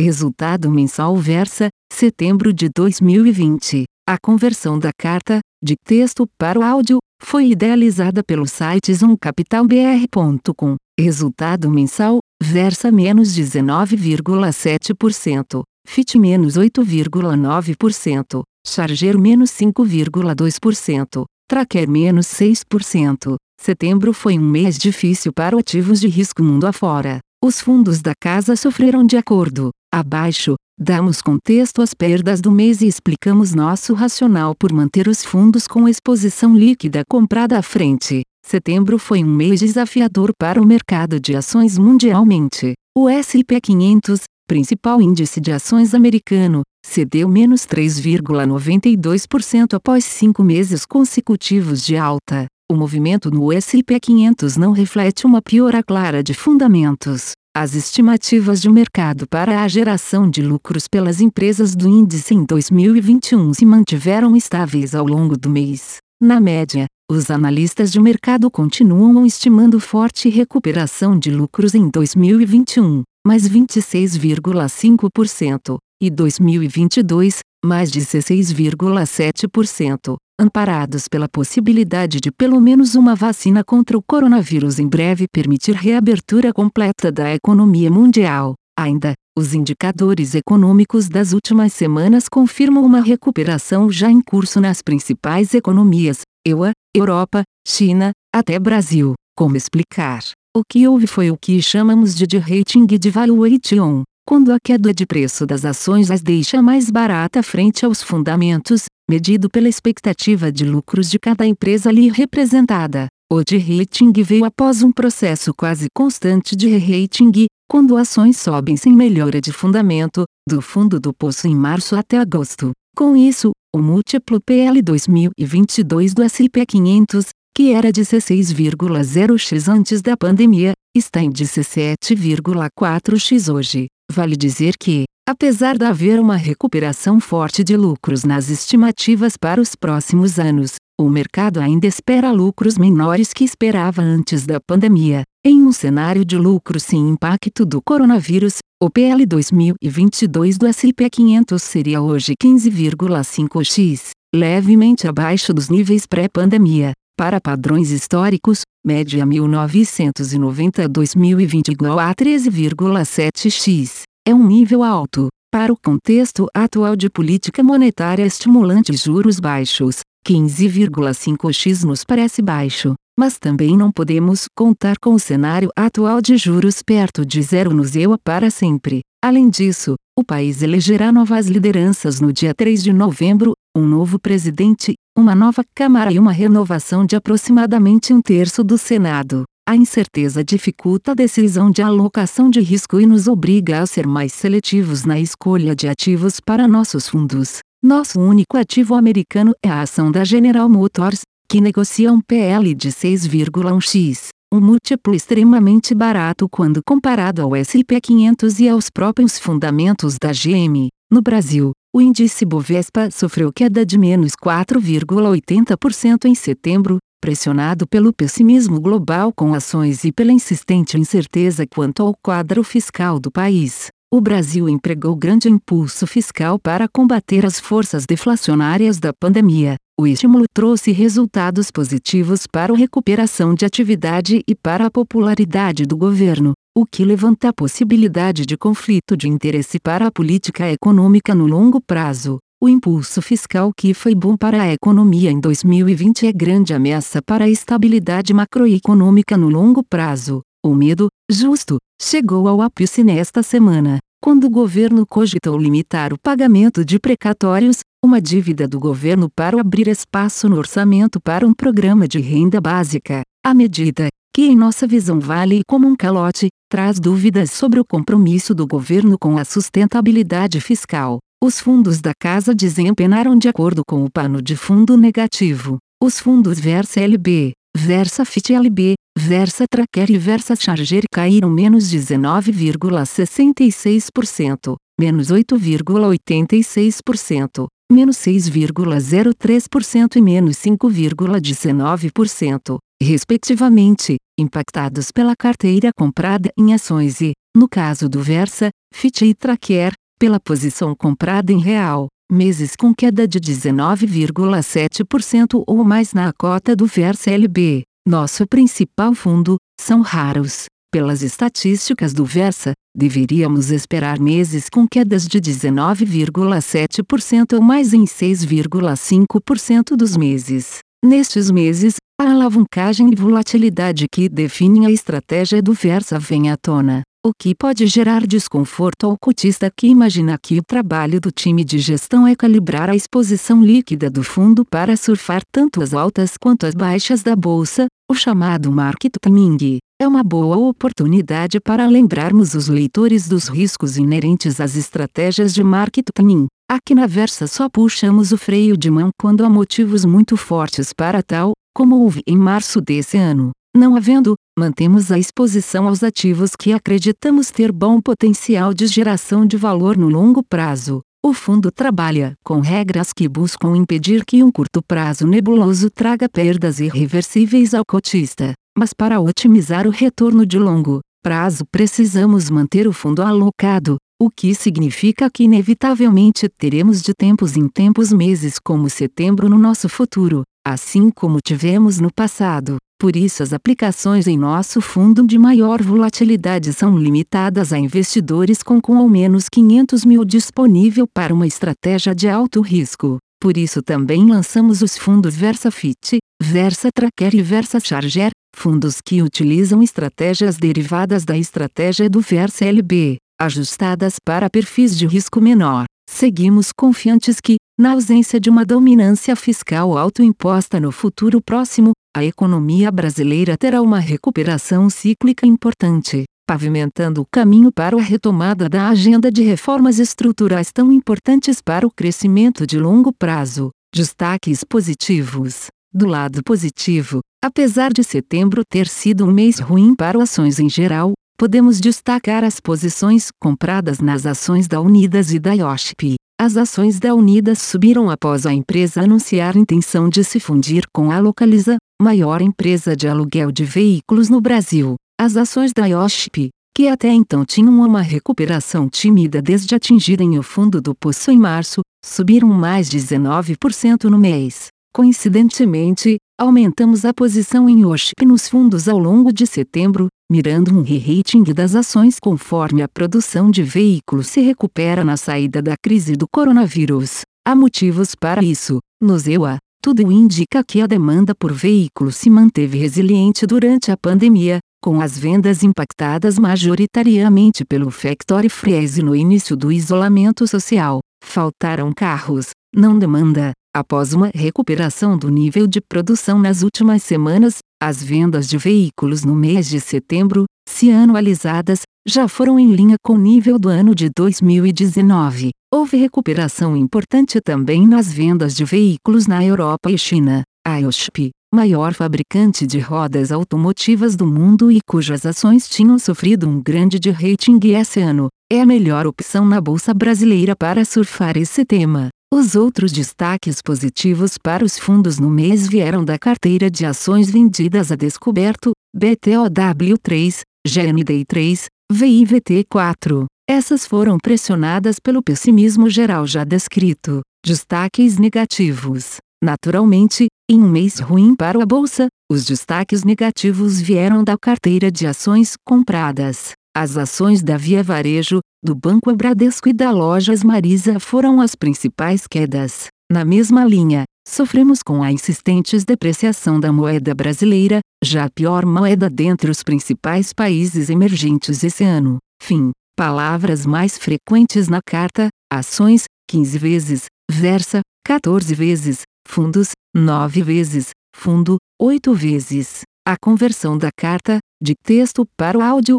Resultado mensal Versa, setembro de 2020. A conversão da carta, de texto para o áudio, foi idealizada pelo site zoomcapitalbr.com. Resultado mensal, Versa menos 19,7%, FIT menos 8,9%, Charger menos 5,2%, Tracker menos 6%. Setembro foi um mês difícil para ativos de risco mundo afora. Os fundos da casa sofreram de acordo. Abaixo, damos contexto às perdas do mês e explicamos nosso racional por manter os fundos com exposição líquida comprada à frente. Setembro foi um mês desafiador para o mercado de ações mundialmente. O S&P 500, principal índice de ações americano, cedeu menos 3,92% após cinco meses consecutivos de alta. O movimento no S&P 500 não reflete uma piora clara de fundamentos. As estimativas de mercado para a geração de lucros pelas empresas do índice em 2021 se mantiveram estáveis ao longo do mês. Na média, os analistas de mercado continuam estimando forte recuperação de lucros em 2021, mais 26,5%, e 2022, mais 16,7%, amparados pela possibilidade de pelo menos uma vacina contra o coronavírus em breve permitir reabertura completa da economia mundial. Ainda, os indicadores econômicos das últimas semanas confirmam uma recuperação já em curso nas principais economias, EUA, Europa, China, até Brasil. Como explicar? O que houve foi o que chamamos de de-rating de valuation, quando a queda de preço das ações as deixa mais barata frente aos fundamentos, medido pela expectativa de lucros de cada empresa ali representada. O de-rating veio após um processo quase constante de re-rating, quando ações sobem sem melhora de fundamento, do fundo do poço em março até agosto. Com isso, o múltiplo PL 2022 do S&P 500, que era 16,0x antes da pandemia, está em 17,4x hoje. Vale dizer que, apesar de haver uma recuperação forte de lucros nas estimativas para os próximos anos, o mercado ainda espera lucros menores que esperava antes da pandemia. Em um cenário de lucros sem impacto do coronavírus, o PL 2022 do S&P 500 seria hoje 15,5x, levemente abaixo dos níveis pré-pandemia. Para padrões históricos, média 1990 a 2020 igual a 13,7x. É um nível alto. Para o contexto atual de política monetária estimulante juros baixos, 15,5x nos parece baixo, mas também não podemos contar com o cenário atual de juros perto de zero no ZEUA para sempre. Além disso, o país elegerá novas lideranças no dia 3 de novembro, um novo presidente, uma nova Câmara e uma renovação de aproximadamente um terço do Senado. A incerteza dificulta a decisão de alocação de risco e nos obriga a ser mais seletivos na escolha de ativos para nossos fundos. Nosso único ativo americano é a ação da General Motors, que negocia um PL de 6,1x um múltiplo extremamente barato quando comparado ao S&P 500 e aos próprios fundamentos da GM. No Brasil, o índice Bovespa sofreu queda de menos 4,80% em setembro, pressionado pelo pessimismo global com ações e pela insistente incerteza quanto ao quadro fiscal do país. O Brasil empregou grande impulso fiscal para combater as forças deflacionárias da pandemia, o estímulo trouxe resultados positivos para a recuperação de atividade e para a popularidade do governo, o que levanta a possibilidade de conflito de interesse para a política econômica no longo prazo. O impulso fiscal que foi bom para a economia em 2020 é grande ameaça para a estabilidade macroeconômica no longo prazo. O medo, justo, chegou ao ápice nesta semana, quando o governo cogitou limitar o pagamento de precatórios, uma dívida do governo para abrir espaço no orçamento para um programa de renda básica. A medida, que em nossa visão vale como um calote, traz dúvidas sobre o compromisso do governo com a sustentabilidade fiscal. Os fundos da casa desempenharam de acordo com o pano de fundo negativo. Os fundos Versa LB, Versa Fit LB, Versa Tracker e Versa Charger caíram menos 19,66%, menos 8,86%, menos 6,03% e menos 5,19%. respectivamente, impactados pela carteira comprada em ações e, no caso do Versa, FIT e Tracker, pela posição comprada em real, meses com queda de 19,7% ou mais na cota do Versa LB, nosso principal fundo, são raros. Pelas estatísticas do Versa, deveríamos esperar meses com quedas de 19,7% ou mais em 6,5% dos meses. Nestes meses, a alavancagem e volatilidade que definem a estratégia do Versa vem à tona, o que pode gerar desconforto ao cotista que imagina que o trabalho do time de gestão é calibrar a exposição líquida do fundo para surfar tanto as altas quanto as baixas da bolsa, o chamado market timing. É uma boa oportunidade para lembrarmos os leitores dos riscos inerentes às estratégias de market timing. Aqui na Versa só puxamos o freio de mão quando há motivos muito fortes para tal, como houve em março desse ano. Não havendo, mantemos a exposição aos ativos que acreditamos ter bom potencial de geração de valor no longo prazo. O fundo trabalha com regras que buscam impedir que um curto prazo nebuloso traga perdas irreversíveis ao cotista. Mas para otimizar o retorno de longo prazo precisamos manter o fundo alocado, o que significa que inevitavelmente teremos de tempos em tempos meses como setembro no nosso futuro, assim como tivemos no passado. Por isso as aplicações em nosso fundo de maior volatilidade são limitadas a investidores com com ao menos 500 mil disponível para uma estratégia de alto risco. Por isso também lançamos os fundos VersaFit, Versa Tracker e Versa Charger, fundos que utilizam estratégias derivadas da estratégia do Versa LB, ajustadas para perfis de risco menor. Seguimos confiantes que, na ausência de uma dominância fiscal autoimposta no futuro próximo, a economia brasileira terá uma recuperação cíclica importante, pavimentando o caminho para a retomada da agenda de reformas estruturais tão importantes para o crescimento de longo prazo. Destaques positivos. Do lado positivo, apesar de setembro ter sido um mês ruim para ações em geral, podemos destacar as posições compradas nas ações da Unidas e da IOSP. As ações da Unidas subiram após a empresa anunciar intenção de se fundir com a Localiza, maior empresa de aluguel de veículos no Brasil. As ações da IOSP, que até então tinham uma recuperação tímida desde atingirem o fundo do poço em março, subiram mais de 19% no mês. Coincidentemente, aumentamos a posição em OSP nos fundos ao longo de setembro, mirando um re-rating das ações conforme a produção de veículos se recupera na saída da crise do coronavírus. Há motivos para isso. No EUA, tudo indica que a demanda por veículos se manteve resiliente durante a pandemia, com as vendas impactadas majoritariamente pelo factory freeze no início do isolamento social. Faltaram carros, não demanda, Após uma recuperação do nível de produção nas últimas semanas, as vendas de veículos no mês de setembro, se anualizadas, já foram em linha com o nível do ano de 2019. Houve recuperação importante também nas vendas de veículos na Europa e China. A IOSP, maior fabricante de rodas automotivas do mundo e cujas ações tinham sofrido um grande de rating esse ano, é a melhor opção na bolsa brasileira para surfar esse tema. Os outros destaques positivos para os fundos no mês vieram da carteira de ações vendidas a descoberto, BTOW3, GND3, VIVT4. Essas foram pressionadas pelo pessimismo geral já descrito. Destaques negativos. Naturalmente, em um mês ruim para a bolsa, os destaques negativos vieram da carteira de ações compradas. As ações da Via Varejo, do Banco Bradesco e da Lojas Marisa foram as principais quedas. Na mesma linha, sofremos com a insistente depreciação da moeda brasileira, já a pior moeda dentre os principais países emergentes esse ano. Fim. Palavras mais frequentes na carta: ações, 15 vezes, versa, 14 vezes, fundos, 9 vezes, fundo, 8 vezes. A conversão da carta, de texto para o áudio,